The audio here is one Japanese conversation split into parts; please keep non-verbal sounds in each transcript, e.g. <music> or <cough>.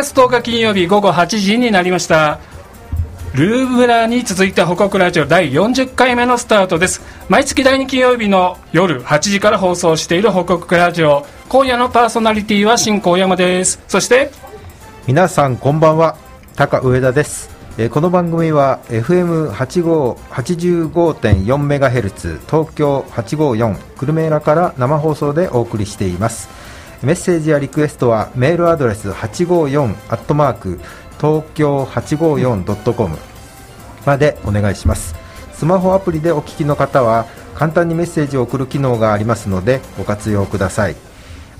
月10日金曜日午後8時になりました。ルーブラに続いて報告ラジオ第40回目のスタートです。毎月第2金曜日の夜8時から放送している報告ラジオ。今夜のパーソナリティは新高山です。そして皆さんこんばんは。高上田です。えこの番組は FM85.4MHz 東京854久留米らから生放送でお送りしています。メッセージやリクエストはメールアドレス854アットマーク東京 854.com までお願いします。スマホアプリでお聞きの方は簡単にメッセージを送る機能がありますのでご活用ください。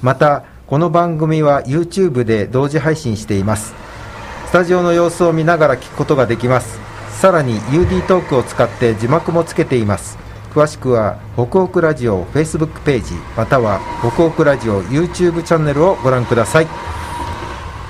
またこの番組は YouTube で同時配信しています。スタジオの様子を見ながら聞くことができます。さらに UD トークを使って字幕もつけています。詳しくは北北ラジオ Facebook ページまたは北北ラジオ YouTube チャンネルをご覧ください。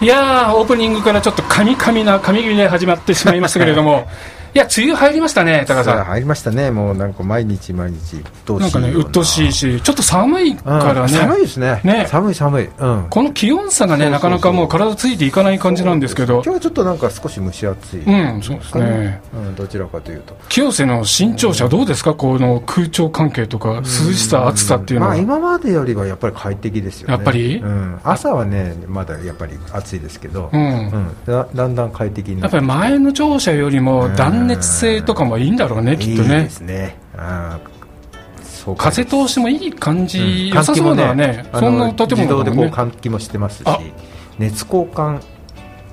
いやーオープニングからちょっとカミカミな神々で始まってしまいましたけれども <laughs> いや梅雨入りましたね高さん。入りましたね。もうなんか毎日毎日鬱陶しいな。んかねよう鬱陶しいしちょっと寒いからうんね、寒いですね。ね。寒い寒い。うん。この気温差がねなかなかもう体ついていかない感じなんですけど。今日はちょっとなんか少し蒸し暑い。うんそうですね。うん、どちらかというと。清瀬の新潮社どうですか？この空調関係とか涼しさ暑さっていうのは、まあ、今までよりはやっぱり快適ですよね。やっぱり？うん、朝はねまだやっぱり暑いですけど、うん。うん。だだんだん快適になやっぱり前の庁舎よりも断熱性とかもいいんだろうね、きっとねいいで。すね。あーそうか。風通しもいい感じ、うん。良さそうね。あそんなの建物自動でこうね。換気もしてますし。あ。熱交換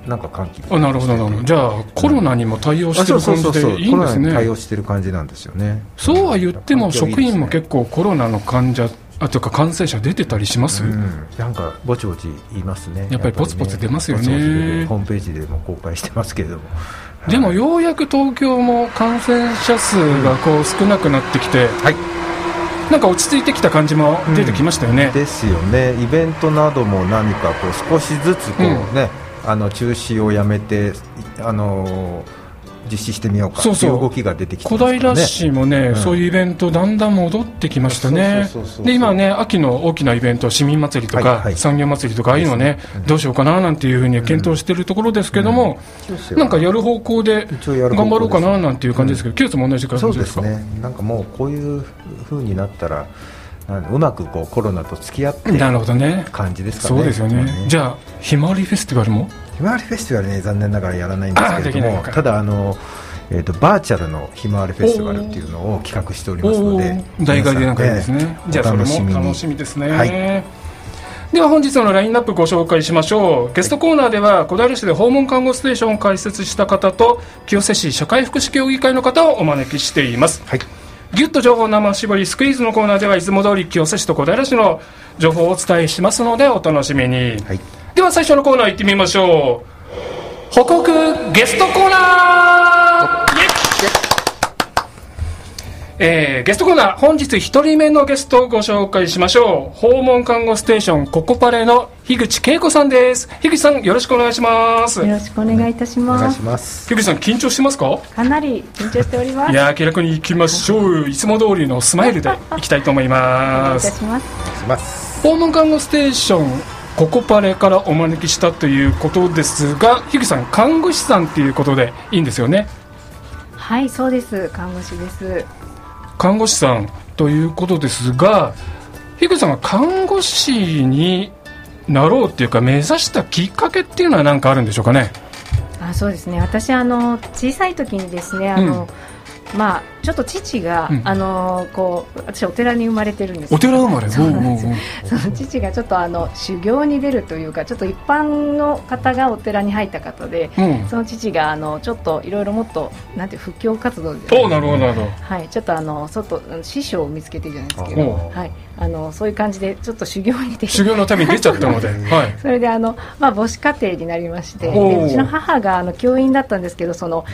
なんか換気あなるほど、なるほど。じゃあ、コロナにも対応してる感じでいいんですコロナに対ね応。してる感じなんですよね。そうは言っても、職員も構結構コロナの患者、あというか感染者出てたりします、うん、なんかぼちぼち言いますね。やっぱりポツポツ出ますよね。ポツポツ出てホームページでも公開してますけれどもでもようやく東京も感染者数がこう少なくなってきて、はい。なんか落ち着いてきた感じも出てきましたよね。ですよね。イベントなども何かこう少しずつこうね、あの中止をやめてあの実施してみようかそうそう。っていう動きが出てきてね。平市もね、ん。そういうイベントだんだん戻ってきましたね。で今ね秋の大きなイベント市民祭りとか、はいはい産業祭りとかああいうのね、どうしようかななんていうふうに検討しているところですけども、そうですよ。なんかやる方向で頑張ろうかななんていう感じですけど、キュースも同じ感じですかすねなんかもうこういう風になったらうまくこうコロナと付き合ってなるほどね。感じですかね。そうですよね、じゃゃあひまわりフェスティバルも？ひまわりフェスティバルね残念ながらやらないんですけれどもただあのえー、とバーチャルのひまわりフェスティバルっていうのを企画しておりますので大会でなんかいいですね。じゃあそれもお楽しみに。楽しみですね、はい。では本日のラインナップご紹介しましょう。ゲストコーナーでは小平市で訪問看護ステーションを開設した方と清瀬市社会福祉協議会の方をお招きしています。はい。ギュッと情報生絞りスクイーズのコーナーではいつも通り清瀬市と小平市の情報をお伝えしますのでお楽しみに、はいでは最初のコーナー行ってみましょう。報告ゲストコーナー。えーゲストコーナー本日1人目のゲストをご紹介しましょう。訪問看護ステーションココパレの樋口恵子さんです。樋口さんよろしくお願いします。よろしくお願いいたします。樋口さん緊張してますか？かなり緊張しております。いやー気楽に行きましょう。いつも通りのスマイルで行きたいと思いお願います。お願いします。訪問看護ステーションココパレからお招きしたということですが樋口さん看護師さんっていうことでいいんですよね？はい、そうです。看護師です。看護師さんということですが樋口さんが看護師になろうっていうか目指したきっかけっていうのは何かあるんでしょうかね？あ、そうですね。私あの小さい時にですね、あの、まあちょっと父が、うん。あのこう私お寺に生まれてるんですお寺生まれそうなんですおうおうおうその父がちょっとあの修行に出るというかちょっと一般の方がお寺に入った方でうん。その父があのちょっといろいろもっとなんて布教活動で。おうなるほどなるほど。はい、ちょっとあの外師匠を見つけてじゃないですけおど、はい、あのそういう感じでちょっと修行に出て修行のために出ちゃったので、<laughs> はい、それであの、まあ、母子家庭になりましてうちの母があの教員だったんですけどその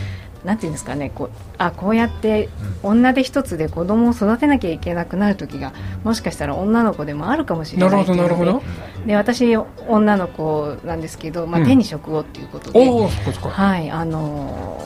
なんていうんですかねこうあこうやって女手一つで子供を育てなきゃいけなくなる時がもしかしたら女の子でもあるかもしれないなるほどなるほど。で私女の子なんですけど、まあうん手に職をっていうことで、おおそっかそっか。はいあの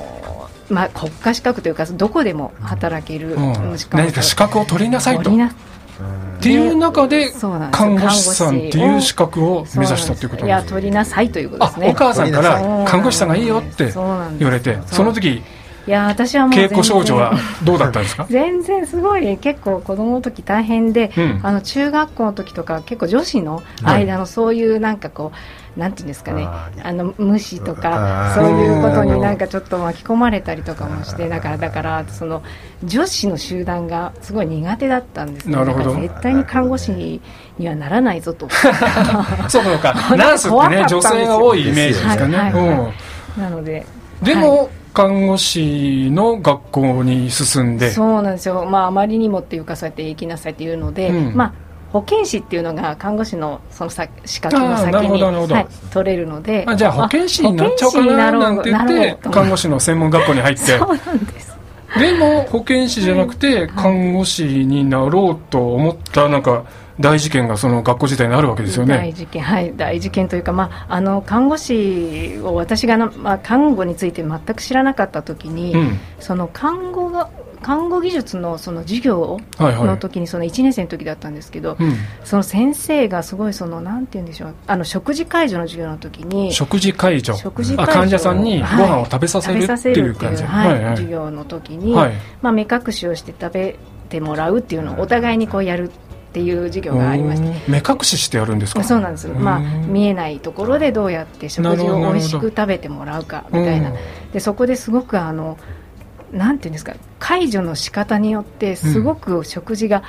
ーまあ、国家資格というかどこでも働ける、うん。何か資格を取りなさいと。取りなっていう中で看護師さんっていう資格を目指したっていうこといやなんです取りなさいということあですね。お母さんから看護師さんがいいよって言われてその時いや私はもう稽古少女はどうだったんですか？<laughs> 全然すごい結構子供の時大変で、うん。あの中学校の時とか結構女子の間のそういうなんかこう、なんていうんですかね。あの無視とかそういうことになんかちょっと巻き込まれたりとかもしてだからだからその女子の集団がすごい苦手だったんですねなるほど。絶対に看護師にはならないぞと。<laughs> そうか。<laughs> ナースってね女性が多いイメージですかね、はい。はい。はいうん。なのででも、看護師の学校に進んでそうなんですよ、まあ、あまりにもってい。うかそうやって行きなさいっていうので、うんまあ、保健師っていうのが看護師のそのさ資格の先あーなるほに、どなるほど。はい、取れるので。あじゃあ保健師になっちゃおうかななんて言って看護師の専門学校に入って。そうなんです。でも保健師じゃなくて看護師になろうと思ったなんか大事件がその学校時代にあるわけですよ大ね。事件はい。大事件というか、まあ、あの看護師を私がな、まあ、看護について全く知らなかった時に、うん。その看護が看護技術のその授業はいはい。の時にその1年生の時だったんですけど、うん、その先生がすごいそのなんて言うんでしょうあの食事介助の授業の時に食事介助食事患者さんにご飯を食べさせるはいっていう感じ、はいはいはい。授業の時に、はい。まあ、目隠しをして食べてもらうっていうのをお互いにこうやるっていう授業がありまして。目隠ししてやるんですか？そうなんです、まあ、うん。見えないところでどうやって食事を美味しく食べてもらうかみたいな、でそこですごくあのなんていうんですか介助の仕方によってすごく食事が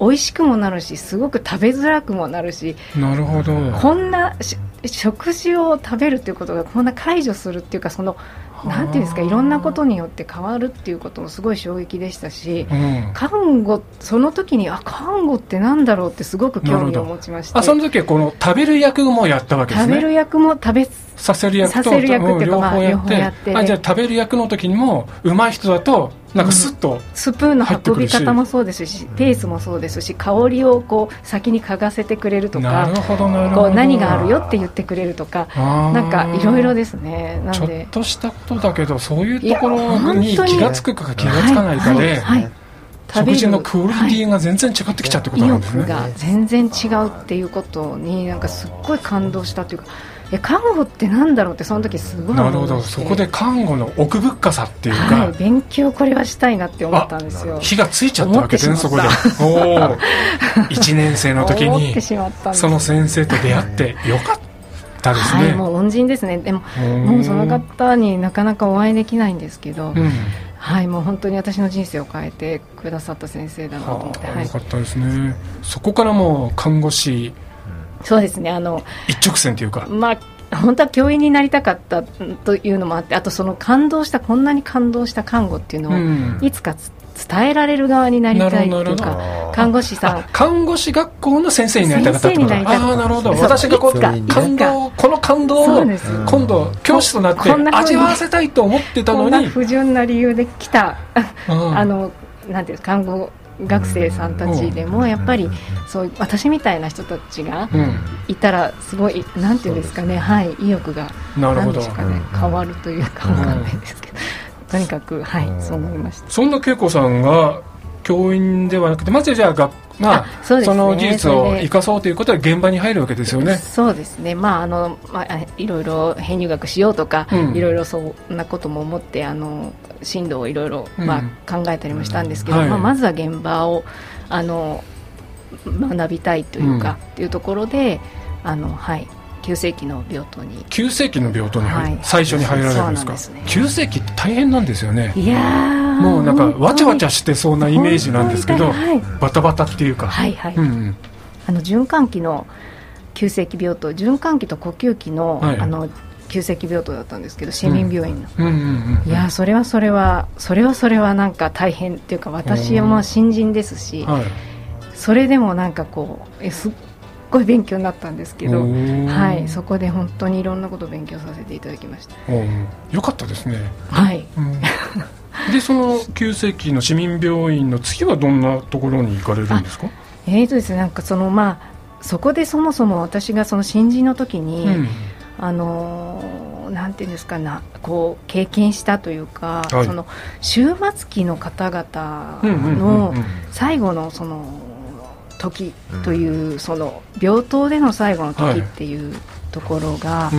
美味しくもなるしすごく食べづらくもなるしなるほど。こんなし食事を食べるっていうことがこんな介助するっていうかそのなんていうんですかいろんなことによって変わるっていうこともすごい衝撃でしたしうん。看護その時にあ看護ってなんだろうってすごく興味を持ちまして。あその時はこの食べる役もやったわけですね。食べる役も食べさせる役とさせる役っていうかうん両方やっまあ両方やって。てあじゃあ食べる役の時にも上手い人だとなんかスッと、スプーンの運び方もそうですしペースもそうですし香りをこう先に嗅がせてくれるとかなるほどなるほど。こう何があるよって言ってくれるとかなんかいろいろですね。なちょっんでとしたことだけどそういうところに。気がつくか気がつかないかで、はいはい。はい食事のクオリティが全然違ってきちゃうってこと意なんですね、欲が全然違うっていうことになんかすっごい感動したというかえ看護ってなんだろうってその時すごいなるほど。そこで看護の奥深さっていうか、はい、勉強これはしたいなって思ったんですよ。火がついちゃったわけで。すねそこでおお1年生の時に <laughs> 思ってしまったんですその先生と出会ってよかったですね、はい、もう恩人ですね。でもうん。もうその方になかなかお会いできないんですけど、うん。はいもう本当に私の人生を変えてくださった先生だなと思って、はあ、はい。よかったですね。そこからもう看護師そうですねあの一直線というか。まあ本当は教員になりたかったというのもあってあとその感動したこんなに感動した看護っていうのを、うん。いつかつ伝えられる側になりたいっていうか看護師さん。あ看護師学校の先生になりたかった。ってことなるほど。私がこいう感動この感動を今度教師となって味わわせたいと思ってたのに。不純な理由で来たうん。あのなんていうか看護学生さんたちでもやっぱりそう私みたいな人たちがうん。いたらすごいなんていうんですかね。はい意欲がなるほかね。うん。変わるというかうんわかんないですけどとにかくはいうん。そう思いました。そんな恵子さんが教員ではなくてまずじゃあがまああそね。の技術を生かそうということは現場に入るわけですよね。そうですね、まああのまあ、いろいろ編入学しようとか、うん。いろいろそんなことも思ってあの進路をいろいろ、うん。まあ、考えたりもしたんですけど、はい。まあ、まずは現場をあの学びたいというか、っていうところであの、はい、急性期の病棟に。急性期の病棟に入る、はい。最初に入られるんですか？ね。急性期って大変なんですよね。いやー。もうなんかわちゃわちゃししてそうなイメージなんですけどはい。バタバタっていうか、はいはい、うんうん。あの循環器の急性期病棟循環器と呼吸器の,、はい。あの急性期病棟だったんですけど市民病院の、うんうんうんいやそれはそれはそれはそれはなんか大変っていうか私はもう新人ですしはい。それでもなんかこうえすっごい勉強になったんですけどはいそこで本当にいろんなことを勉強させていただきました。よかったですね、はい。うん。<laughs> でその急性期の市民病院の次はどんなところに行かれるんですか？えーとですねなんかそのまあそこでそもそも私がその新人の時に、うん。あのーなんていうんですかなこう経験したというか、はい。その終末期の方々のうん。最後のその時という、その病棟での最後の時っていうところが、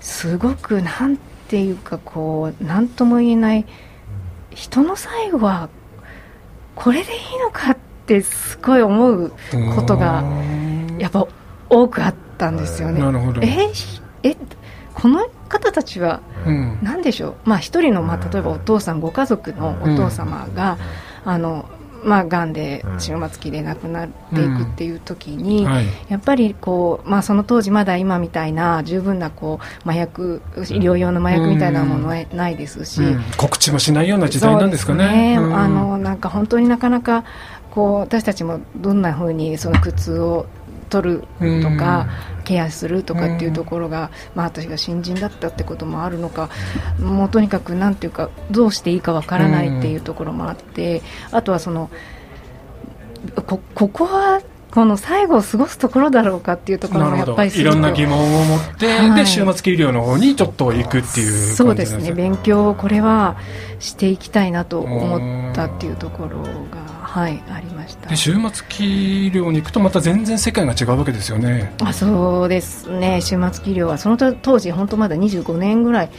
すごくなんていうかこう何とも言えない人の最後はこれでいいのかってすごい思うことがやっぱ多くあったんですよね。ええこの方たちは何でしょう、まあ、一人の、まあ、例えばお父さんご家族のお父様が、あのまあ、がんで終末期で亡くなっていくっていう時に、うん。はい、やっぱりこう、まあ、その当時まだ今みたいな十分なこう麻薬医療用の麻薬みたいなものはないですし、うん、告知もしないような時代なんですかね。ね。あのなんか本当になかなかこう私たちもどんなふうにその苦痛を取るとか、ケアするとかっていうところが、まあ、私が新人だったってこともあるのか、もうとにかくなんていうかどうしていいかわからないっていうところもあって、あとはそのこここはこの最後を過ごすところだろうかっていうところもやっぱりいろんな疑問を持って、はい、で終末期医療の方にちょっと行くっていうそうですね。勉強をこれはしていきたいなと思ったっていうところがはいありました。で終末期医療に行くとまた全然世界が違うわけですよね。あそうですね。終末期医療はその当時本当まだ25年ぐらい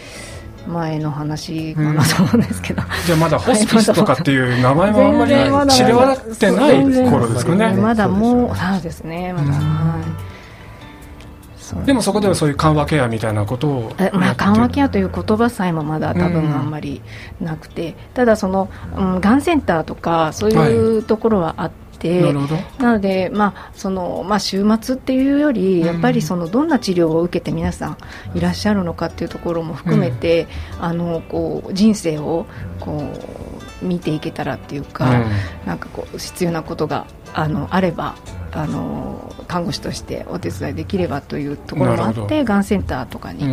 前の話かな。と思うんですけど、うん、じゃあまだホスピスとかっていう名前はあんまり知れ渡ってない頃ですかね。まだもうそうですね。まだ、はいでもそこではそういう緩和ケアみたいなことをまあ、緩和ケアという言葉さえもまだ多分あんまりなくて、うん、ただその、うん、がんセンターとかそういうところはあって、てなので、まあそのまあ、週末っていうよりやっぱりそのどんな治療を受けて皆さんいらっしゃるのかっていうところも含めて、うん、あのこう人生をこう見ていけたらっていうか、うん、なんかこう必要なことがあのあればあの看護師としてお手伝いできればというところもあってがんセンターとかに、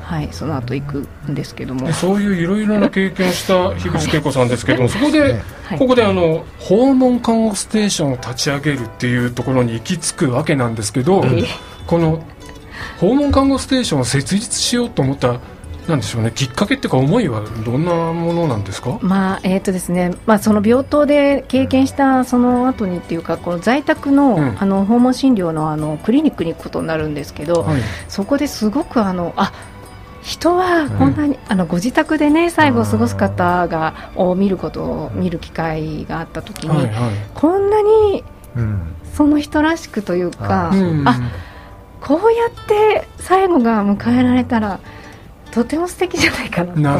はい、その後行くんですけども。そういういろいろな経験をした <laughs> 樋口恵子さんですけども、そこで、はい、ここであの訪問看護ステーションを立ち上げるっていうところに行き着くわけなんですけど、この訪問看護ステーションを設立しようと思ったなんでしょうね。きっかけっていうか思いはどんなものなんですか、まあえーとですね。まあ、その病棟で経験したその後にっていうかこの在宅のうん、あの訪問診療のあのクリニックに行くことになるんですけど、はい、そこですごくあのあ人はこんなに、うん、あのご自宅でね最後を過ごす方がを見ることを見る機会があった時に、はいはい、こんなにその人らしくというか、うん、あこうやって最後が迎えられたらとても素敵じゃないかな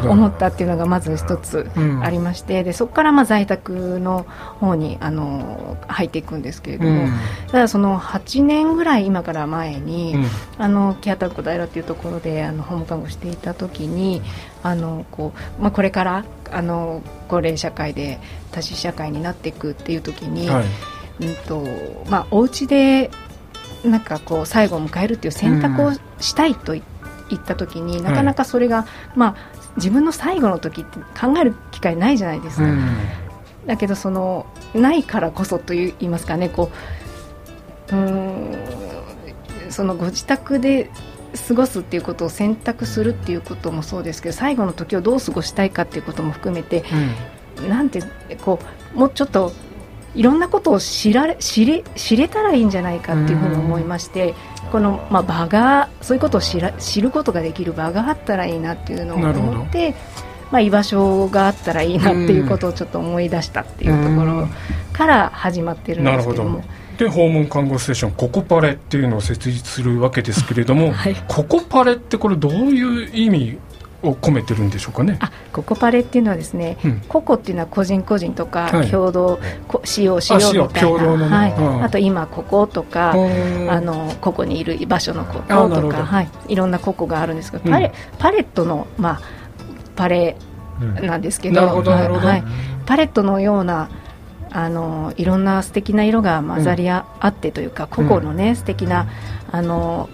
と思ったっていうのがまず一つありまして、うん、でそこからまあ在宅の方にあの入っていくんですけれども、うん、ただその8年ぐらい今から前に、うん、あのキアタ小平っていうところであの訪問看護していた時にあのこう、まあ、これからあの高齢社会で多子社会になっていくっていう時に、はい、うんとまあ、お家でなんかこう最後を迎えるっていう選択をしたいと言って、行った時になかなかそれが、はい、まあ、自分の最後の時って考える機会ないじゃないですか、うん、だけどそのないからこそといいますかねこううんそのご自宅で過ごすっていうことを選択するっていうこともそうですけど最後の時をどう過ごしたいかっていうことも含めて、うん、なんてこうもうちょっといろんなことを知られ知れ知れたらいいんじゃないかっていうふうに思いまして、この、まあ、場がそういうことを知ら知ることができる場があったらいいなっていうのを思って、まあ、居場所があったらいいなっていうことをちょっと思い出したっていうところから始まってるんですけども。で訪問看護ステーションココパレっていうのを設立するわけですけれども、<laughs> はい、ココパレってこれどういう意味を込めてるんでしょうかね。あ、ココパレっていうのはですね、うん、ココっていうのは個人個人とか共同、はい、使用しようみたいな、ね、はい、あと今こことか、あのここにいる場所のこことか、はい、いろんなココがあるんですけど、パレパレットのまあパレなんですけど、うん、はい、パレットのようなあのいろんな素敵な色が混ざり合ってというか、うん、個々のね素敵なあの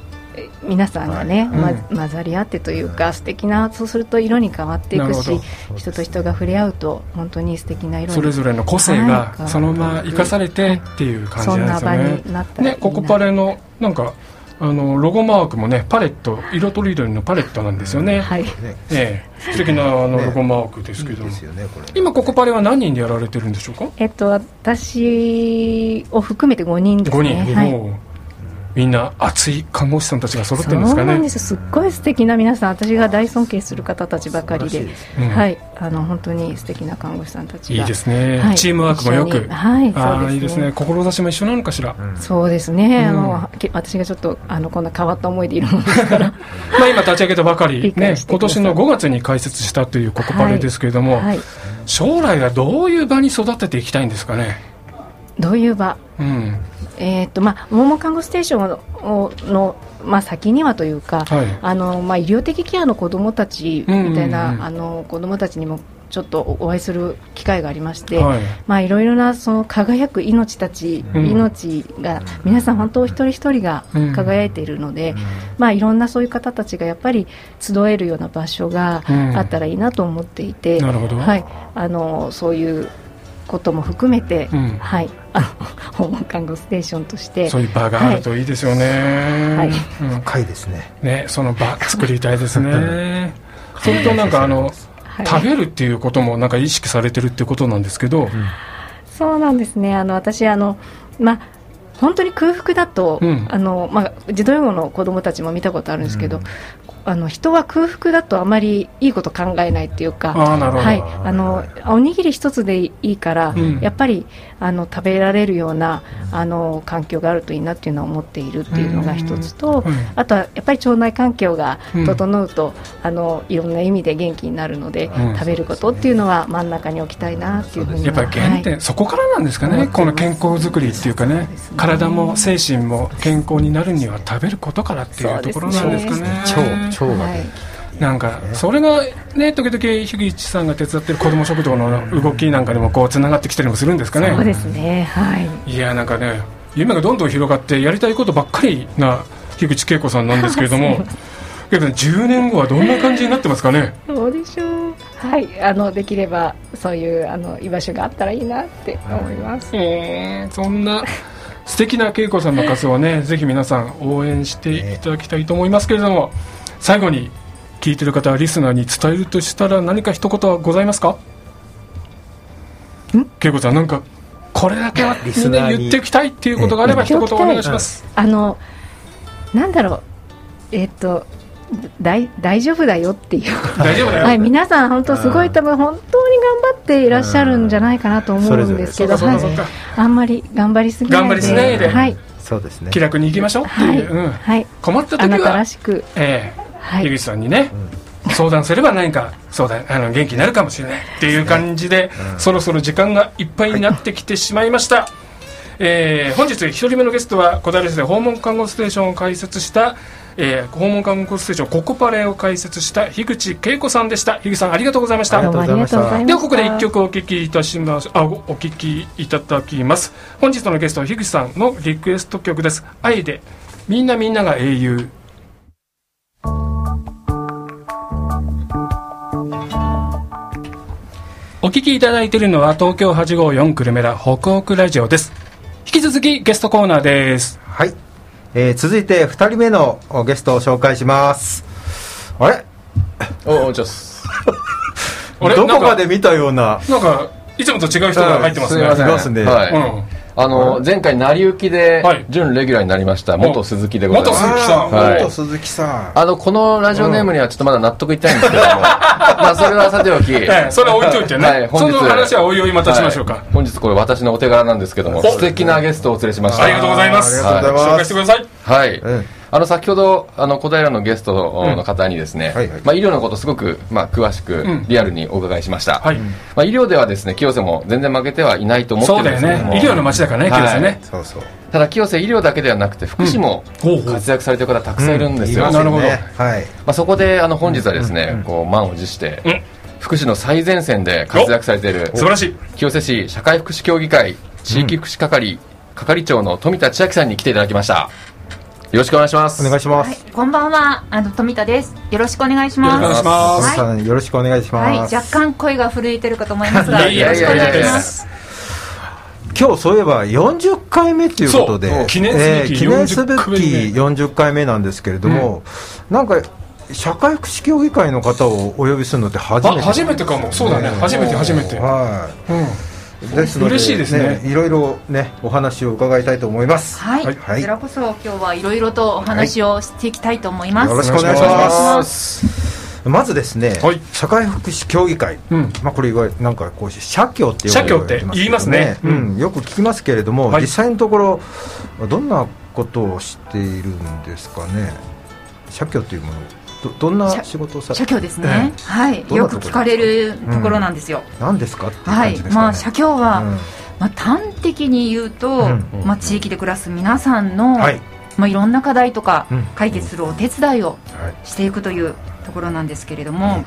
皆さんがね、はい。うん、混ざり合ってというか素敵なそうすると色に変わっていくし人と人が触れ合うと本当に素敵な色それぞれの個性がそのまま生かされてっていう感じなんですよね。はい、ねココパレのなんかあのロゴマークもねパレット色とりどりのパレットなんですよね、はい、ええ。素敵なあのロゴマークですけど。も、いいですよねこれ今ここパレは何人でやられてるんでしょうか？えっと私を含めて5人です5ね人、はい。もうみんな熱い看護師さんたちが揃ってるんですそうかねなんですすっごい素敵な皆さん。私が大尊敬する方たちばかりで。うん。はい。あの本当に素敵な看護師さんたちが。いいですね、はい。チームワークもよく。はい。あそうですね。あいいですね。志も一緒なのかしら、うん。そうですね、うん。あのけ私がちょっとあのこんな変わった思いでいるものですから。<laughs> まあ今立ち上げたばかり <laughs> 理、ね今年の5月に開設したというココパレですけれども、はい、将来はどういう場に育てていきたいんですかね？どういう場？うん、えーっとまあ、訪問看護ステーションのの、まあ、先にはというか、はい。あのまあ、医療的ケアの子どもたちみたいな、うんうんうん。あの子どもたちにもちょっとお会いする機会がありまして、はい。まあ、いろいろなその輝く命たち、うん。命が皆さん本当一人一人がうん。輝いているので、まあ、いろんなそういう方たちがやっぱり集えるような場所がうん。あったらいいなと思っていて、なるほど。はい、あのそういうことも含めて、うん。はい、<laughs> 訪問看護ステーションとして。そういう場があるといいですよね。はい。うん。深いですね。ね、その場作りたいですね。それとなんかあの、はい。食べるっていうこともなんか意識されてるっていうことなんですけど、そうなんですね。あの私あの、まあ本当に空腹だと、うん。あのまあ、児童養護の子どもたちも見たことあるんですけど、あの人は空腹だとあまりいいこと考えないっていうか、ああなるほど、はい、あのおにぎり一つでいいから、うん。やっぱりあの食べられるようなあの環境があるといいなっていうのは思っているっていうのが一つと、うん。あとはやっぱり腸内環境がうん。整うと、あのいろんな意味で元気になるので、うん。食べることっていうのは真ん中に置きたいなっていうふうにはやっぱり原点、はい。そこからなんですかね、この健康づくりっていうかね。ね。体も精神も健康になるには食べることからっていうところなんですかね。腸腸がはい。なんかそれがね時々樋口さんが手伝ってる子ども食堂の動きなんかでもこうつながってきたりもするんですかね。そうですね。はい。いやなんかね夢がどんどん広がってやりたいことばっかりな樋口恵子さんなんですけれども。<laughs> けど、ね、10年後はどんな感じになってますかね。どうでしょうはい。あのできればそういうあの居場所があったらいいなって思います、うんそんな素敵な恵子さんの活動をねぜひ皆さん応援していただきたいと思いますけれども最後に聞いてる方はリスナーに伝えるとしたら何か一言はございますか？恵子さんなんかこれだけはリみんな言っておきたいっていうことがあれば一言お願いします。あのなんだろう。えっと大大丈夫だよっていう。大丈夫だよ、はい、皆さん本当すごい多分本当に頑張っていらっしゃるんじゃないかなと思うんですけど、はい。あんまり頑張りすぎないで。頑張りすぎないで。はい、そうですね。気楽に行きましょうってはい。いう、うん。はい、困った時あなたらは、しく、ええ。はい樋口さんにね、相談すれば何か相談あの元気になるかもしれないっていう感じで、そろそろ時間がいっぱいになってきてしまいました、えー本日1人目のゲストは小平市で訪問看護ステーションを開設した、えー訪問看護ステーションココパレを開設した樋口恵子さんでした。樋口さんありがとうございました。ありがとうございました。ではここで1曲お聴きいたします。あおお聴きいただきます。本日のゲストは樋口さんのリクエスト曲です「愛でみんなみんなが英雄」お聞きいただいているのは東京854久留米ら北北ラジオです。引き続きゲストコーナーです。はい、えー続いて2人目のゲストを紹介します。あれ？おおじゃあす。あ <laughs> れどこかで見たような。なんかいつもと違う人が入ってますね、すいませんいますね。はい、うんあの前回成り行きではい。準レギュラーになりました元鈴木でございます。元鈴木さん。はい。元鈴木さん、あのこのラジオネームにはちょっとまだ納得いってないんですけども。<laughs> まあそれはさておき、ええそれは置いといてね、はい本日。その話はおいおいまたしましょうか、はい。本日これ私のお手柄なんですけども素敵なゲストをお連れしました。ありがとうございます。ありがとうございます。紹介してください。はい、うんあの先ほどあの小平のゲストの方にですね、はいはい。まあ、医療のことすごく、まあ、詳しく、ん。リアルにお伺いしました、はい、まあ、医療ではですね清瀬も全然負けてはいないと思ってるんですけども。ね。医療の街だからねはい。清瀬ね、そうそう。ただ清瀬医療だけではなくて福祉もほうほう活躍されてる方たくさんいるんですよ、なるはい。まあ、そこであの本日はですね、こう満を持して、うん。福祉の最前線で活躍されている素晴らしい。清瀬市社会福祉協議会地域福祉係、係長の富田千秋さんに来ていただきましたよろしくお願いします。お願いします、はい、こんばんは、あの富田です。よろしくお願いします。よろしくお願いします。富田さんよろしくお願いします、はい、若干声が震えてるかと思いますが、よろしくお願いします。今日そういえば40回目ということで記念すべきえー記念すべき40回目。40回目なんですけれども、なん。か社会福祉協議会の方をお呼びするのって初めてあ初めてかも。そうだね。初めて初めて。はうん。いですので嬉しいですね。いろいろねお話を伺いたいと思います。はい、はい。こちらこそ今日はいろいろとお話をしていきたいと思います、よろしくお願いします。まずですね、はい。社会福祉協議会、うん。まあ、これいわゆるなんかこう社協って社協って言いますね。うん。よく聞きますけれども、はい。実際のところどんなことをしているんですかね。社協というものどどんな社仕事をさ社協ですね、はい。どんなところよく聞かれるところなんですよ、何ですか？っていうはい感じですかね、まあ社協は、うん。まあ、端的に言うと、うん。まあ、地域で暮らす皆さんの、はい。まあ、いろんな課題とかうん。解決するお手伝いをはい。していくというところなんですけれども、はい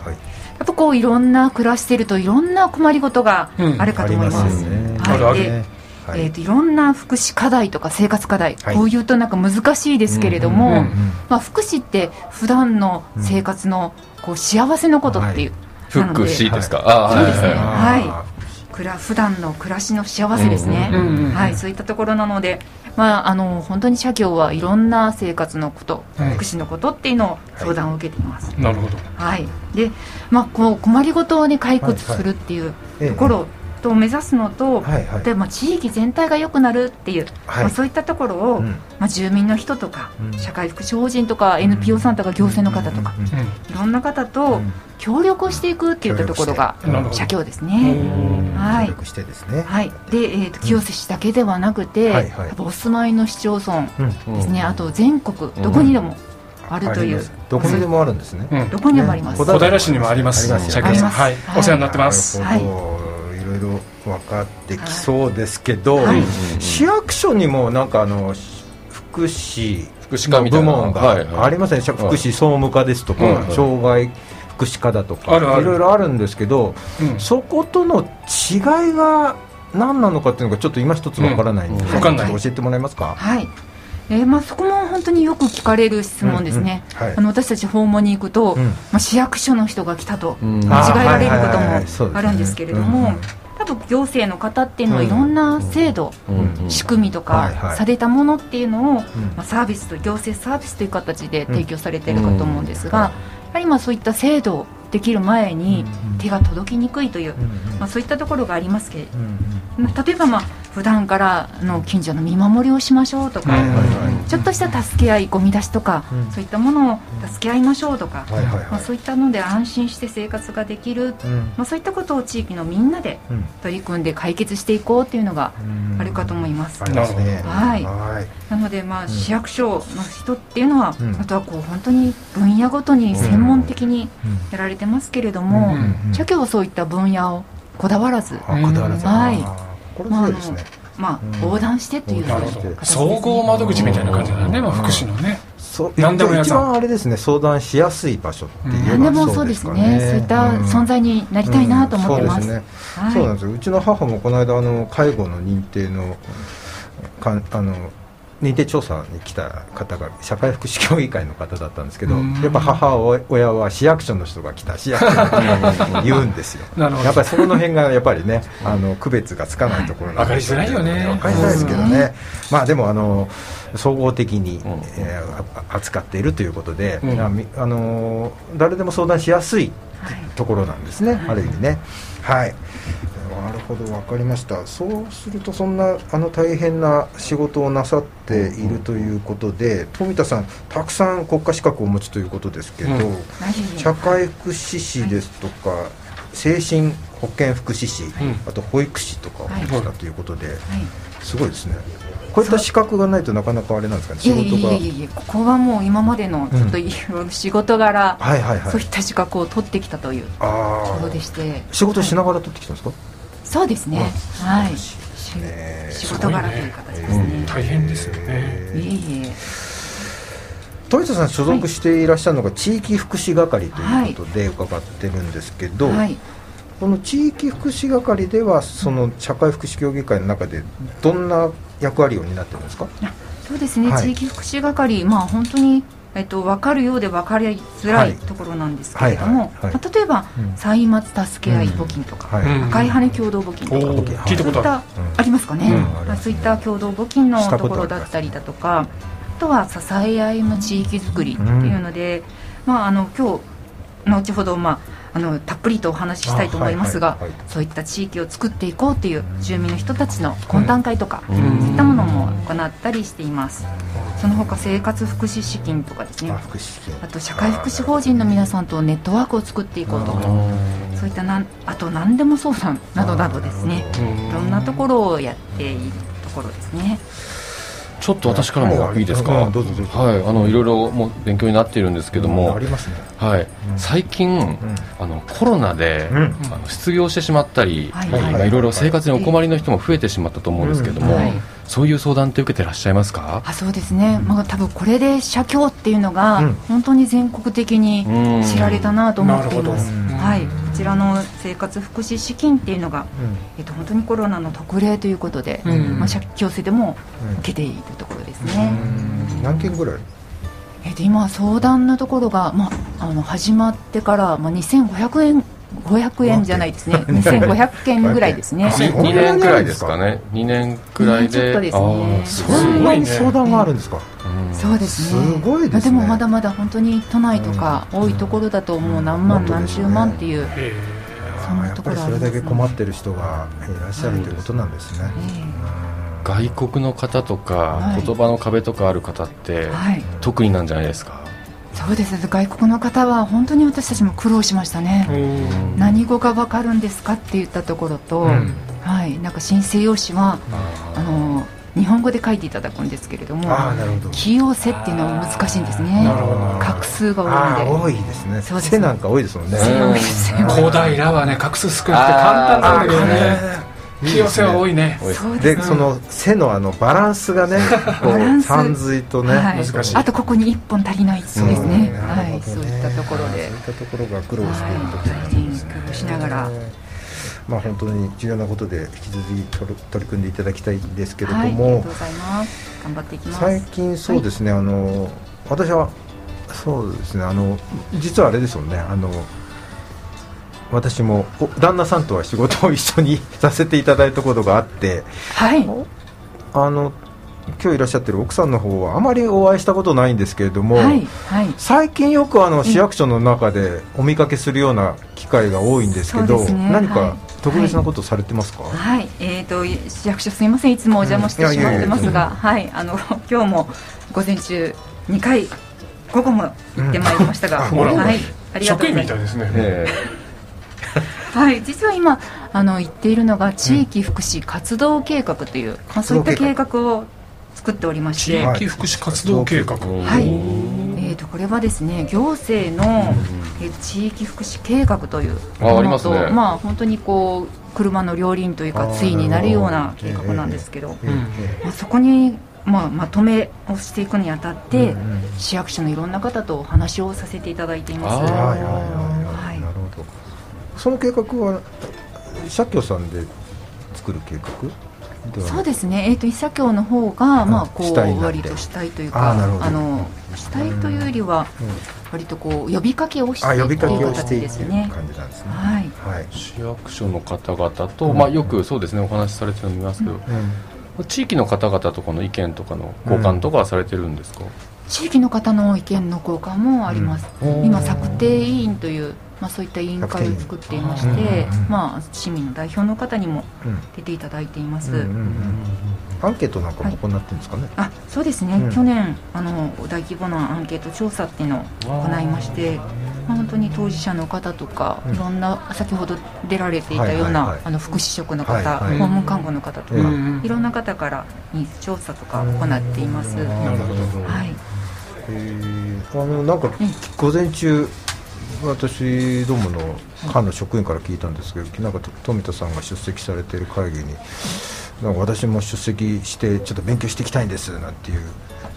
やっぱこういろんな暮らしているといろんな困りごとがあるかと思います。ありますよね。はいはい。えー、といろんな福祉課題とか生活課題、はい。こういうとなんか難しいですけれども、うんうんうんまあ、福祉って普段の生活のこう幸せのことっていう、なの福で祉ですか、あそうですね。はいはいはい。くら普段の暮らしの幸せですね、うんうんうんうん。はい、そういったところなので、まあ、あの本当に社協はいろんな生活のこと、うん福祉のことっていうのを相談を受けています。なるほどはい、で、まあ、こう困りごとを、ね、解決するっていうええ。ところと目指すのと、はいはい。でまあ、地域全体が良くなるっていう、はい。まあ、そういったところを、うん。まあ、住民の人とか、うん。社会福祉法人とか NPO さんとか行政の方とか、うん。うん。うんいろんな方うとん。協力をしていくっていったところが社協ですうね。ん。はい。協力してですね。はい、で、えー、と清瀬市だけではなくて、はいはい。やっぱお住まいの市町村うん。ですね、あと全国どこにでもあるという、どこにでもあるんですね。うん。どこにでもあります。ね。小平市。にもあります。あります。はい。お世話になってます。なるほど、い、ろいろ分かってきそうですけど、はい。市役所にもなんかあの福祉福祉課みたいな。部門はいはい。がありますね、福祉総務課ですとか、うん障害福祉課だとかいろいろあるんですけど、うん。そことの違いが何なのかっていうのがちょっと今一つ分からないんで、うん。わかん教えてもらえますか、はい。えーまあ、そこも本当によく聞かれる質問ですね、うんうん。はい。あの私たち訪問に行くと、うん。まあ、市役所の人が来たとうん。間違えられることもあるんですけれども、うんうん多分行政の方っていうのはいろんな制度、うん。仕組みとかされたものっていうのを、うん。まあ、サービスと行政サービスという形で提供されているかと思うんですが、やはりまあそういった制度できる前にうん手が届きにくいという、まあ、そういったところがありますけれど。例えばまあ普段からの近所の見守りをしましょうとか、ちょっとした助け合いゴミ出しとか、うん。そういったものを助け合いましょうとか、まあ、そういったので安心して生活ができる、うん。まあ、そういったことを地域のみんなでうん。取り組んで解決していこうというのがあるかと思います。ありますね。はい。はい。なので、まあ、市役所の人っていうのは、うん。あとはこう本当に分野ごとに専門的にやられてますけれども、社協はそういった分野をこだわらず、あこだわらず。はい。これそうですね。まあ、うん。横断してという総合窓口みたいな感じだね、まあ、福祉のねそう何でも屋一番あれですね相談しやすい場所っていう何でもそうですね。そういった存在になりたいなと思ってます,、うん。そうですね。はいそうなんですよ。うちの母もこの間あの介護の認定のかんあの認定調査に来た方が社会福祉協議会の方だったんですけどうん。やっぱ母親は市役所の人が来た市役所が来た言うんですよ。なるほど。やっぱりそこの辺がやっぱりねあの区別がつかないところなんですわかりづらいよね。わかりづらいですけどね、まあでもあの総合的に、ん。えーあ扱っているということで、うん。あの誰でも相談しやすいところなんですね、ある意味ね。はいなるほど分かりました。そうするとそんなあの大変な仕事をなさっているということで、富田さんたくさん国家資格をお持ちということですけど、うん。社会福祉士ですとか、精神保健福祉士、んあと保育士とかをお持ちだということで、はい。すごいですね。こういった資格がないとなかなかあれなんですかね？仕事がいやいやいやここはもう今までのちょっと仕事柄、はいはいはい。そういった資格を取ってきたというころあでして。仕事しながら取ってきたんですか、そうですね。あはい。仕事柄という形ですうんね、大変ですよね。いえいえ。富田さん所属していらっしゃるのが地域福祉係ということで伺ってるんですけど、はい。この地域福祉係ではその社会福祉協議会の中でどんな役割を担ってるんですか？あそうですね、はい。地域福祉係、まあ、本当にえっと、分かるようで分かりづらいところなんですけれども、はいはい。はい。まあ例えば、うん。歳末助け合い募金とか、赤い羽共同募金とか、そういったありますかね、うん。まあそういった共同募金のところだったりだとかあとは支え合いの地域づくりっていうので、まあ、あの今日後ほど、まあ、あのたっぷりとお話ししたいと思いますが、そういった地域を作っていこうという住民の人たちの懇談会とか、うん。そういったものも行ったりしています。その他生活福祉資金とかですね。あ福祉金。あと社会福祉法人の皆さんとネットワークを作っていこうとそういったなんあと何でも相談などなどですね。いろんなところをやっているところですねちょっと私からもいい。ですか、はいどうぞどうぞ。はい、あのいろいろもう勉強になっているんですけども、ありますね。はい。うん。最近、あのコロナで、うん。あの失業してしまったり、はい。まあいろいろ生活にお困りの人も増えてしまったと思うんですけども、はい。そういう相談って受けてらっしゃいますか？あそうですね、まあ、多分これで社協っていうのがうん。本当に全国的にうん。知られたなと思っています、なるほどはい、こちらの生活福祉資金っていうのが、うえっと、本当にコロナの特例ということで、うん。まあ、社協制でもうん。受けているところですね、ん。何件ぐらい？えっと、今相談のところが、まあ、あの始まってから、まあ、2500円500円じゃないですね。<laughs> 2500件ぐらいですね。あ2年くらいですか？ね。2年くらいちょっでとですね。そんなに相談があるんですか？うんそうですね。すごいですね。もまだまだ本当に都内とか多いところだともう何万何十万っていう、えそんなやっぱりそれところありますだけ困ってる人がいらっしゃるということなんですね。え外国の方とか、はい。言葉の壁とかある方って、えはい。特になんじゃないですか？そうです。外国の方は本当に私たちも苦労しましたね、ー。何語が分かるんですかって言ったところと、うん。はい、なんか申請用紙はあの日本語で書いていただくんですけれどもああなるほど。起用せっていうのは難しいんですね。画数が多いんで。多いですね。そうですね。背なんか多いですもんね。背多いですよ広大らはね画数少なくて簡単なんだけどね。清瀬は多いね。そうでその背のあのバランスがね <laughs> こバランス。う三髄とね、はい。難しい。あとここに1本足りないですね、うん。はい、そういったところで。そういったところが苦労しているところですね。しながらまあ本当に重要なことで引き続き取り取り組んでいただきたいんですけれどはい、ありがも、とうございます。頑張っていきます。最近そうですね、あの私はそうですねあの実はあれですよねあの私もお旦那さんとは仕事を一緒に <laughs> させていただいたことがあってはい。あの今日いらっしゃってる奥さんの方はあまりお会いしたことないんですけれども、はいはい。最近よくあの市役所の中でお見かけするような機会が多いんですけど、ね何かはい特別なことされてますか、はい、えー、と市役所すみません。いつもお邪魔してうん。いしまってますが、はい、あの <laughs> 今日も午前中2回午後も行ってまいりましたが、うん。はい、ありがと職員うございます。みたいですね。え <laughs> はい、実は今あの言っているのが地域福祉活動計画という、まあそういった計画を作っておりまし地て、域福祉活動計画。えはい、これはですね行政の、えー地域福祉計画というあものとありますね。まあ本当にこう車の両輪というかあー対になるような計画なんですけど、えええまあ、そこに、まあ、まとめをしていくにあたって、うんうん。市役所のいろんな方とお話をさせていただいています。はい。なるほど。その計画は社協さんで作る計画？そうですね、えー、と伊佐京の方が、まあ、こう割と主体というあかーなるほど。の主体というよりはうん。割とこう呼びかけをしてあ呼びかいくというけをしていく形ですね。感じなんですね。はい。はい市役所の方々と、まあ、よくそうですねお話しされてるの見ますけど、うん。地域の方々とかの意見とかの交換とかはされてるんですか、地域の方の意見の交換もあります、うん。今策定委員という、まあ、そういった委員会を作っていましてまあ、市民の代表の方にもうん出ていただいています、アンケートなんかも行ってるんですかね、あそうですね、うん。去年あの大規模なアンケート調査っていうのを行いまして、まあ、本当に当事者の方とか、うん。いろんな先ほど出られていたような、はいはいはい。あの福祉職の方、はいはい。訪問看護の方とか、うんいろんな方からニーズ調査とか行っています、なるほどはい、えーあのなんかうん午前中私どもの班の職員から聞いたんですけど、なんかと富田さんが出席されている会議になんか私も出席してちょっと勉強していきたいんですなんていう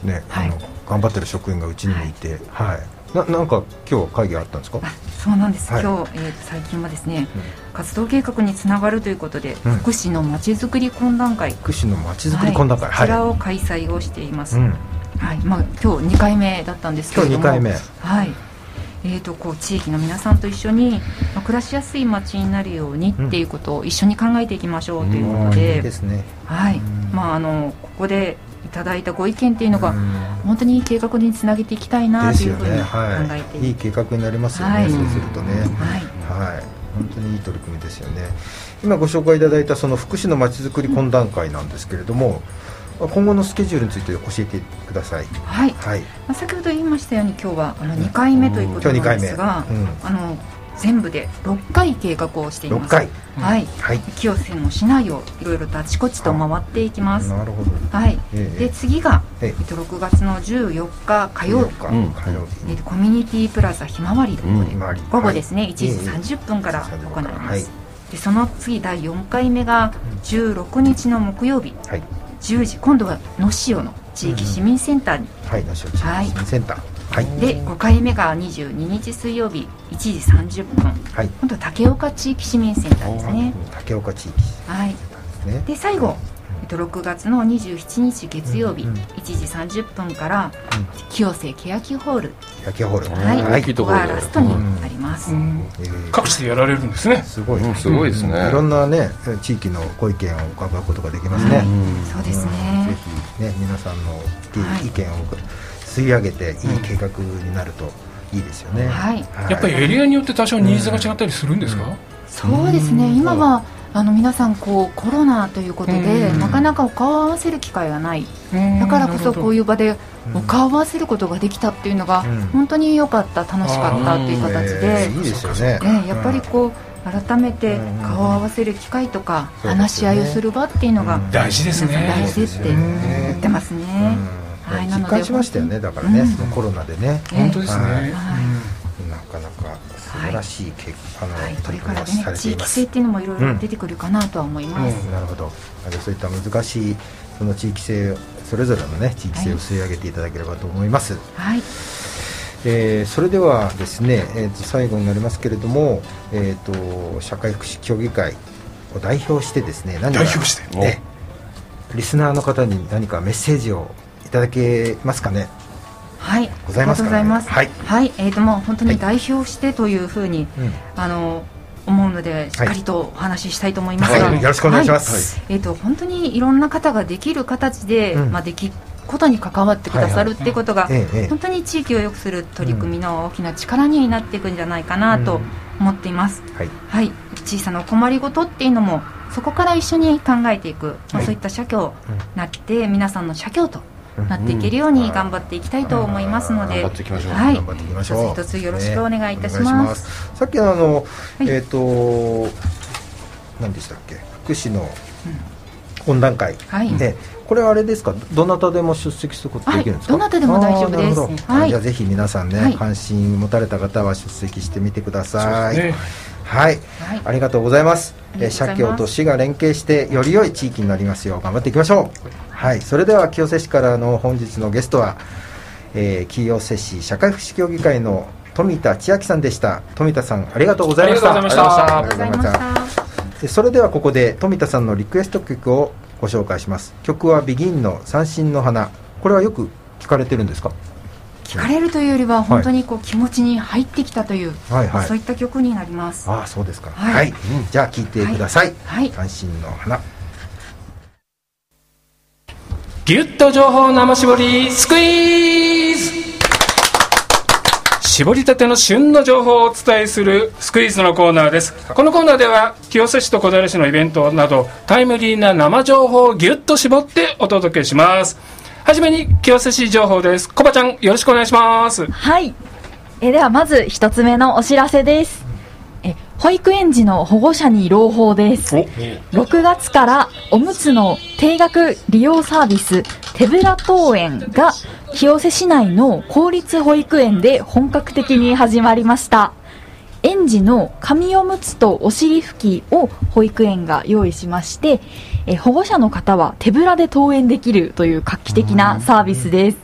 ね、はい。あの頑張ってる職員がうちにもいて、はい。ななんか今日は会議あったんですか？あそうなんです、はい。今日、えーと最近はですね、活動計画につながるということで、うん。福祉のまちづくり懇談会、福祉のまちづくり懇談会。はい。こちらを開催をしています、うんはいまあ、今日2回目だったんですけれども今日2回目。はい。えー、とこう地域の皆さんと一緒に、まあ、暮らしやすい街になるようにっていうことを一緒に考えていきましょうということいで,、いですね。はい。うん。まあ、あのここでいただいたご意見っていうのが、うん。本当にいい計画につなげていきたいなというふうに考ねはえていい。い計画になりますよね、はい。そうするとね。はい。はい。本当にいい取り組みですよね。今ご紹介いただいたその福祉のまちづくり懇談会なんですけれども今後のスケジュールについて教えてください。はい。はい。まあ、先ほど言いましたように今日はあの2回目ということなんですが、今日二あの全部で6回計画をしています。6回。はい、はい。清瀬の市内をいろいろとあちこちと回っていきます。なるほど。はい、ええ。で次が、ええ。っと、6月の14日火曜日、火うん。火曜日。えっとコミュニティプラザひまわりで、うん。午後ですね、はい。1時30分から行います、はい。でその次第4回目が16日の木曜日。はい10時今度は野潮の地域市民センターに、はい那須地はい。域センター。はい。で5回目が22日水曜日1時30分。はい。今度は竹岡地域市民センターですね。竹岡地域はい。で最後、と、6月の27日月曜日うんうん1時30分から清瀬欅ホール。焼きホール。はい、大きいとこここがラストになります、うん。えー各地でやられるんですね。すごい。うん。すごいですね。いろんなね地域のご意見を伺うことができますね、そうですぜね、ひね皆さんのはい。意見を吸い上げていい計画になるといいですよね、はい。やっぱりエリアによって多少ニーズが違ったりするんですか、そうですね。今はあの皆さんこうコロナということでうん。なかなかお顔を合わせる機会がない。だからこそこういう場でお顔を合わせることができたっていうのがうん。本当に良かった楽しかったっていう形えでーいいですよね。ね、やっぱりこう改めて顔を合わせる機会とか話し合いをする場っていうのがうん。大事ですね。大事って言ってますね、うん。はい実感しましたよねだからね、うん。そのコロナでね、本当ですね、なかなか素晴らしいけ、あのはい、こ取り組みをされています、地域性っていうのもいろいろ出てくるかなとは思います、うんなるほど。そういった難しいその地域性それぞれのね地域性を吸い上げていただければと思います、はい。えーそれではですね、えー、と最後になりますけれども、えー、と社会福祉協議会を代表してですね何か代表して。ねリスナーの方に何かメッセージをいただけますかねはい、ございますかね。ありがとうございます。はい。えっ、ともう本当はい。に代表してというふうに、うん。あの思うのでしっかりとお話ししたいと思いますが、はい。よろしくお願いします。はい。えっ、と本当にいろんな方ができる形で、うん。まあできことに関わってくださるっていうことが、ええええ。本当に地域を良くする取り組みの大きな力になっていくんじゃないかなと思っています。はい。はい、小さなお困りごとっていうのもそこから一緒に考えていく、まあはい。そういった社協になって、皆さんの社協となっていけるように頑張っていきたいと思いますので、頑張っていきましょう。はい、頑張っていきましょう。一つ一つよろしくお願いいたしねお願います。さっきのあの、い。えっ、と何でしたっけ？福祉の懇談会、はい。でこれはあれですか？どなたでも出席することできるんですか、はい。どなたでも大丈夫です。はい。じゃあぜひ皆さんね、はい。関心持たれた方は出席してみてください、ねはい、はい。ありがとうございます。えー社協と市が連携してより良い地域になりますよう頑張っていきましょう。はい。それでは清瀬市からの本日のゲストは、えー清瀬市社会福祉協議会の富田千秋さんでした。富田さんありがとうございました。ありがとうございました。ありがとうございました。でそれではここで富田さんのリクエスト曲をご紹介します。曲はビギンの三振の花。これはよく聞かれてるんですか？聞かれるというよりは本当にこう気持ちに入ってきたという、はいはい。そういった曲になります。ああそうですか。は、はい。いじゃあ聞いてください、はい。三振の花。ギュッと情報生絞りスクイーズ。絞りたての旬の情報をお伝えするスクイーズのコーナーです。このコーナーでは清瀬市と小平市のイベントなどタイムリーな生情報をギュッと絞ってお届けしますはじめに清瀬市情報ですコバちゃんよろしくお願いしますはい。えではまず一つ目のお知らせです。え保育園児の保護者に朗報です。6月からおむつの定額利用サービス手ぶら登園が清瀬市内の公立保育園で本格的に始まりました。園児の紙おむつとお尻拭きを保育園が用意しまして、え保護者の方は手ぶらで登園できるという画期的なサービスです。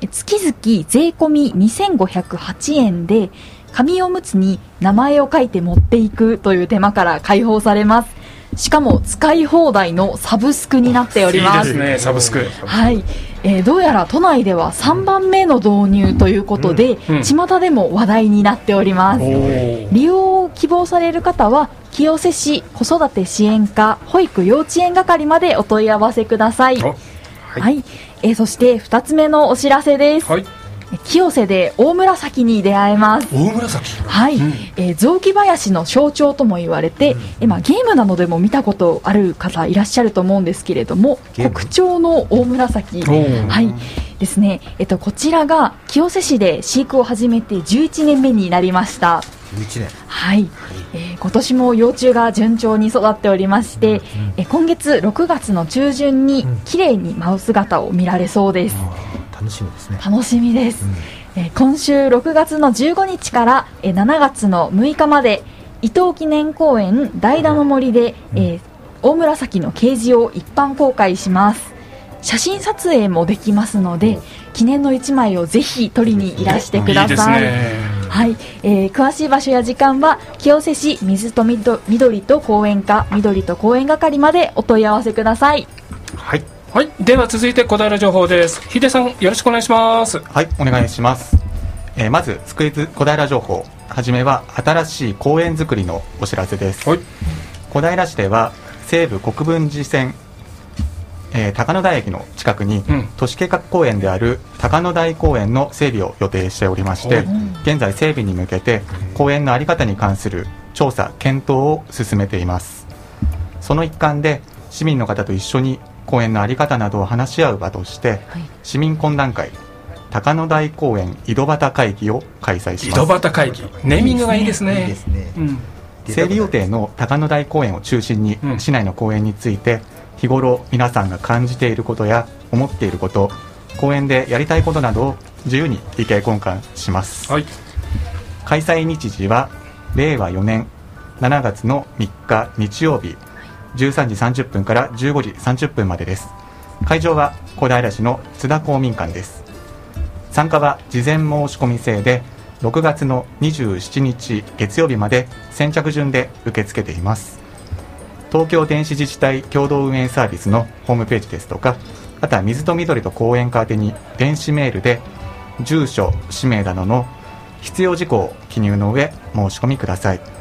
え月々税込み2508円で紙おむつに名前を書いて持っていくという手間から解放されます。しかも使い放題のサブスクになっております。いいですねサブスク。はいえー、どうやら都内では3番目の導入ということで、うんうん、巷でも話題になっております。利用を希望される方は清瀬市子育て支援課保育幼稚園係までお問い合わせください、はい、はい、えー、そして2つ目のお知らせです、はい清瀬で大紫に出会えます。大紫？はい、うん、えー、雑木林の象徴とも言われて、うん、まあ、ゲームなどでも見たことある方いらっしゃると思うんですけれども国鳥の大紫。はい。ですね、えっと、こちらが清瀬市で飼育を始めて11年目になりました11年。はい、えー、今年も幼虫が順調に育っておりまして、うん、え今月6月の中旬に綺麗に舞う姿を見られそうです、楽しみですね。楽しみです、うん、え今週6月の15日からえ7月の6日まで伊藤記念公園代田の森で、うん、えー、大紫の掲示を一般公開します。写真撮影もできますので、記念の1枚をぜひ撮りにいらしてください。いいはい、えー、詳しい場所や時間は清瀬市水と緑と公園課緑と公園係までお問い合わせください。はい。はい、では続いて小平情報です。ヒデさん、よろしくお願いします。はい、お願いします。えー、まず、スクイズ小平情報。はじめは、新しい公園づくりのお知らせです。はい、小平市では、西武国分寺線、えー、高野台駅の近くに、うん、都市計画公園である高野台公園の整備を予定しておりまして、現在整備に向けて公園の在り方に関する調査検討を進めています。その一環で市民の方と一緒に公園の在り方などを話し合う場として、はい、市民懇談会高野台公園井戸端会議を開催します。井戸端会議。ネーミングがいいですね、整備予定の高野台公園を中心に、うん、市内の公園について日頃皆さんが感じていることや思っていること公園でやりたいことなどを自由に意見交換します、はい、開催日時は令和4年7月の3日日曜日13時30分から15時30分までです。会場は小平市の津田公民館です。参加は事前申し込み制で6月の27日月曜日まで先着順で受け付けています東京電子自治体共同運営サービスのホームページですとかあとは水と緑と公園課宛てに電子メールで住所氏名などの必要事項を記入の上申し込みください。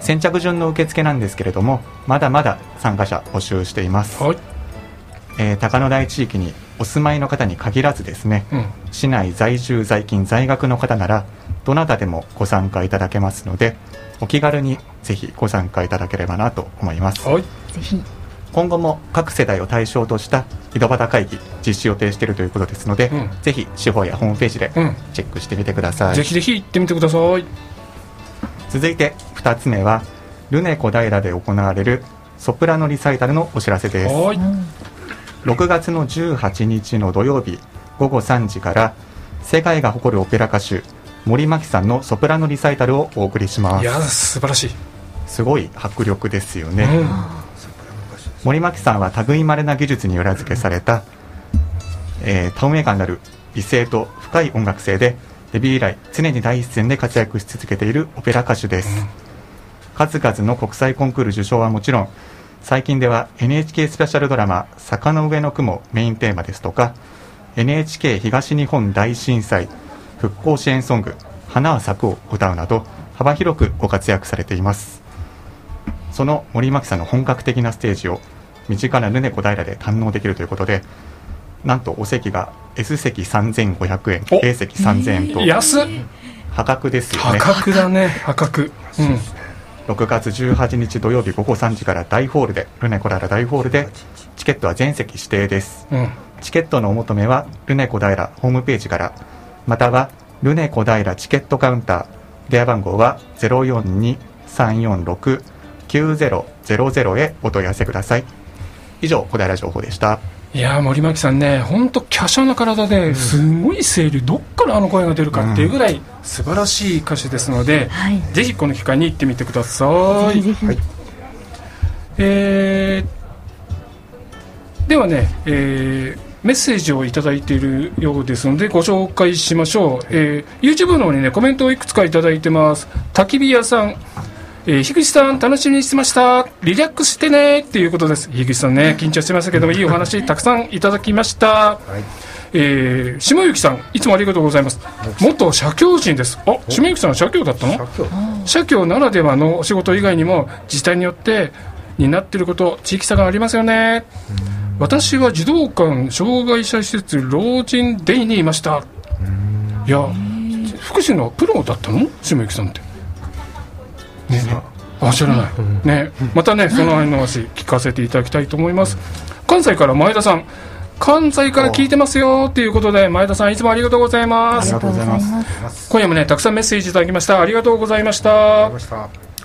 先着順の受付なんですけれどもまだまだ参加者募集しています、はい、えー、高野台地域にお住まいの方に限らずですね、うん、市内在住在勤在学の方ならどなたでもご参加いただけますのでお気軽にぜひご参加いただければなと思います、はい、ぜひ。今後も各世代を対象とした井戸端会議実施予定しているということですので、うん、ぜひ司法やホームページでチェックしてみてください、うん、ぜひぜひ行ってみてください。続いて2つ目はルネ小平で行われるソプラノリサイタルのお知らせです。6月の18日の土曜日午後3時から世界が誇るオペラ歌手森牧さんのソプラノリサイタルをお送りします。いや素晴らしい。すごい迫力ですよね、うん、森牧さんは類まれな技術に裏付けされた、えー、透明感のある美声と深い音楽性でデビュー以来常に第一線で活躍し続けているオペラ歌手です、うん、数々の国際コンクール受賞はもちろん最近では NHK スペシャルドラマ「坂の上の雲」メインテーマですとか NHK 東日本大震災復興支援ソング「花は咲く」を歌うなど幅広くご活躍されています。その森牧さんの本格的なステージを身近なルネ小平で堪能できるということでなんとお席が S 席3500円 A 席3000円と。安っ。破格ですよね。破格だね破格、うん、6月18日土曜日午後3時から大ホールでルネ小平大ホールでチケットは全席指定です、うん、チケットのお求めはルネ小平ホームページからまたはルネ小平チケットカウンター電話番号は042-346-9000へお問い合わせください。以上小平情報でした。いや森牧さんね、本当、華奢な体ですごい声量、どっからあの声が出るかっていうぐらい素晴らしい歌手ですので、はい、ぜひこの機会に行ってみてください。はい、えー、ではね、えー、メッセージを頂いているようですのでご紹介しましょう、えー、YouTube の方にねコメントをいくつか頂いてます。焚き火屋さん。えー、樋口さん楽しみにしてました。リラックスしてね。っていうことです。樋口さんね緊張してましたけどもいいお話たくさんいただきました、えー、下幸さんいつもありがとうございます。元社協人です。あ下幸さんは社協だったの？社協社協ならではのお仕事以外にも自治体によって担っていること地域差がありますよね私は児童館障害者施設老人デイにいました。いや福祉のプロだったの？下幸さんって。ねあ。知らない、ねまたねその辺の話聞かせていただきたいと思います。関西から前田さん。関西から聞いてますよ。っていうことで前田さんいつもありがとうございます。ありがとうございます。今夜もねたくさんメッセージいただきました。ありがとうございました。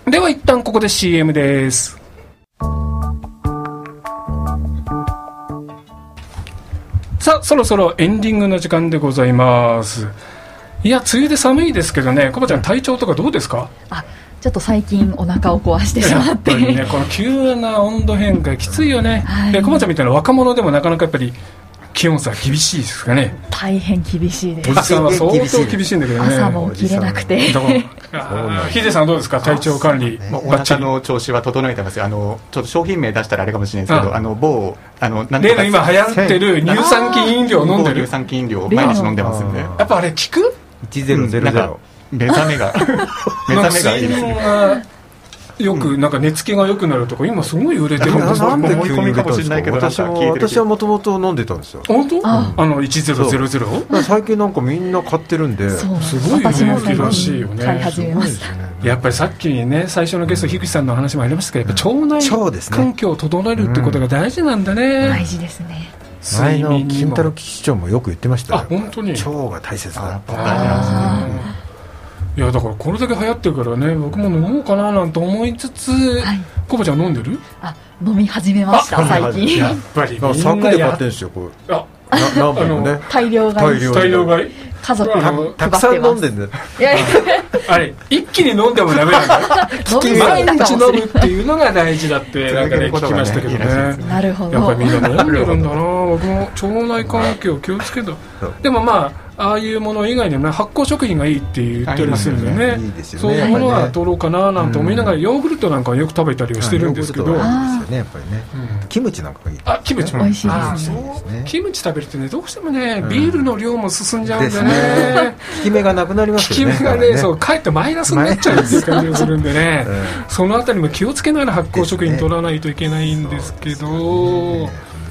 では一旦ここで CM ですさあそろそろエンディングの時間でございます。いや梅雨で寒いですけどね。コバちゃん体調とかどうですか？あちょっと最近お腹を壊してしまやっってぱりねこの急な温度変化きついよね、はい。でコバちゃんみたいな若者でもなかなかやっぱり気温差厳しいですかね？大変厳しいでおすじさんは相当厳しいんだけどね。朝も起きれなくて。ヒデさんどうですか？体調管理まあ、お腹の調子は整えてますよ。あのちょっと商品名出したらあれかもしれないですけど、うんあの某あのなん例の今流行ってる乳酸菌飲料飲んでる？某乳酸菌飲料を毎日飲んでますんで。やっぱあれ効く？1000なんか目覚めが <laughs> 目覚めがいいですねよくなんか寝つきが良くなるとか今すごい売れてるんですよ。なんで思い込みかもしれないけど私も私はもともと飲んでたんですよ。本当？あ。あの1000最近なんかみんな買ってるんです。ごい人気らしいよね。買い始めました。やっぱりさっきね最初のゲスト樋口さんの話もありましたけどやっぱ腸内環境を整えるってことが大事なんだね。大事ですね。前の睡眠にも。金太郎騎士長もよく言ってましたあよ本当に？腸が大切だいやだからこれだけ流行ってるからね僕も飲もうかななんて思いつつ、はい。コバちゃん飲んでる？あ飲み始めましたあ最近。やっぱり柵で買ってるんですよこうあな何本もね大量買い。大量買い。家族にたくさん飲んでんだよ。いやいや。あれ一気に飲んでもダメなんだ。<laughs> 毎日飲むっていうのが大事だってなんかね聞きましたけどね。なるほど。やっぱりみんな飲んでるんだな。僕も腸内環境気をつけた。でもまあああいうもの以外にもね発酵食品がいいって言ったりするんでね。いいですよね。そういうものは取ろうかななんて思いながらヨーグルトなんかはよく食べたりはしてるんですけど、キムチなんかがいいキムチ美味しいですね。キムチ食べるとねどうしてもねうん。ビールの量も進んじゃうんですだよね。ね効き目がなくなります効きよね目がね。そうかえってマイナスになっちゃうっていう感じがするんでね。う。ん。そのあたりも気をつけながら発酵食品取らないといけないんですけど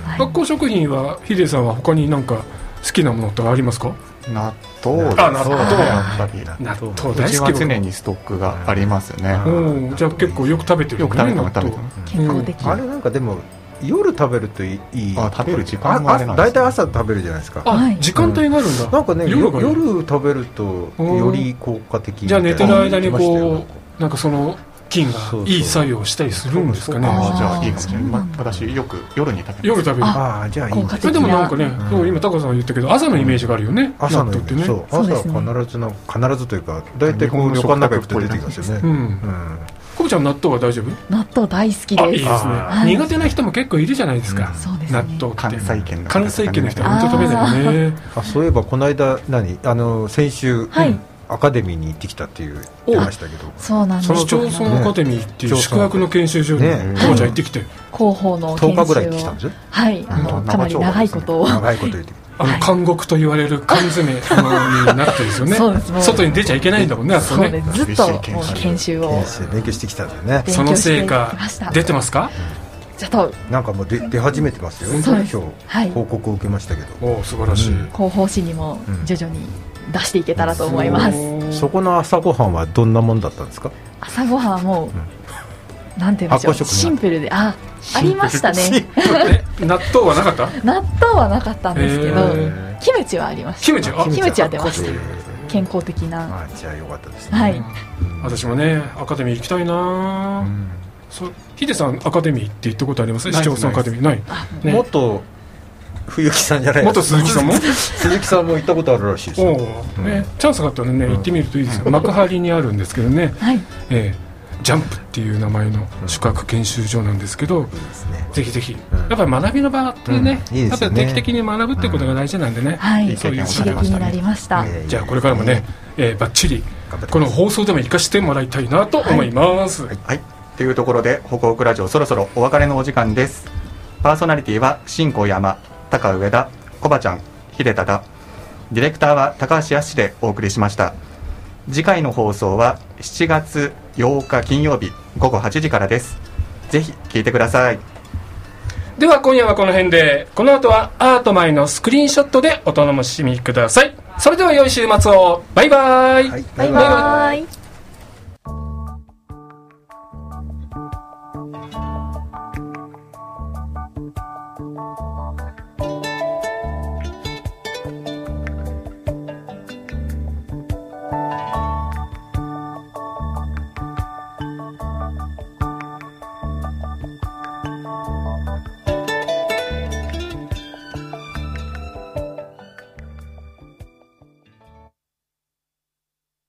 発酵食品はヒデさんは他になんか好きなものってありますか？納豆ですねあ納豆。やっぱり納豆。う大好きちは常にストックがありますね。うん。じゃあ結構よく食べてるよく食べて納ます食べ豆てます。健康的あれなんかでも夜食べるといい。いいあ食べる時間もあれなんですね。大体朝食べるじゃないですか。時間帯があるんだ。なんかね夜食べるとより効果的みじゃあ寝てる間にこうなんかその菌がいい作用をしたりするんですかね。じゃあいいかもしれない、私よく夜に食べます。夜食べる。ああじゃあいいそれでもなんかね、うんそう今タカさんが言ったけど朝のイメージがあるよね、朝のってね。そう。朝ですね。は必ずの必ずというか大体こう旅館の中行くと出てきますよね。うん。うん。コブちゃん納豆は大丈夫？納豆大好きです。あいいですね。あー。苦手な人も結構いるじゃないですか、うん。そうですね。納豆関西圏の方関西圏の人は本当食べないよね。あそういえばこの間何？あの先週。はいアカデミーに行ってきたっていう言ってましたけど。そうなんです。市町村アカデミーっていう宿泊の研修所にね。コブちゃん行ってきて、広報の研10日ぐらい修を行ってきたんですよ。はい。あのうん。かなり長いこと。を長いこと言って。きあの監獄と言われる缶詰になってるんですよね。そうですもう。外に出ちゃいけないんだもんねあそこね。そうです。ずっと研修。を研修勉強してきたんだよね勉その成果出てますか？ちょっと。なんかもう出出始めてますよ。そうです。今はい。日報告を受けましたけど。おお素晴らしい、うん。広報誌にも徐々に出していけたらと思います、そこの朝ごはんはどんなもんだったんですか？朝ごはんはもう、なんて言うんでしょう。シンプルで。あありましたね。え納豆はなかった？納豆はなかったんですけど、へキムチはありました。キムチ？あキムチ。は出ました。えー健康的な。あじゃあよかったですね。はい。私もねアカデミー行きたいな、そうヒデさんアカデミーって行ったことあります？市町村アカデミーない？ね。元冬木さんじゃない。元鈴木さんも？鈴木さんも行ったことあるらしいですおよお、ね、チャンスがあったらね行ってみるといいですよ。幕張にあるんですけどね、はい。ええジャンプっていう名前の宿泊研修所なんですけど、ぜひぜひ、やっぱり学びの場ってね、うん。いいですよね。やっぱり定期的に学ぶってことが大事なんでね、はい、そういう刺激になりました。じゃあこれからもね、えー、ばっちりこの放送でも生かしてもらいたいなと思います、はい。というところで、ホクホクラジオそろそろお別れのお時間です。パーソナリティは、新小山、高上田、コバちゃん、秀忠。ディレクターは高橋康でお送りしました。次回の放送は7月8日金曜日午後8時からです。ぜひ聞いてください。では今夜はこの辺でこの後はアートマイのスクリーンショットでお楽しみくださいそれでは良い週末をバイバイ、はいバイバイ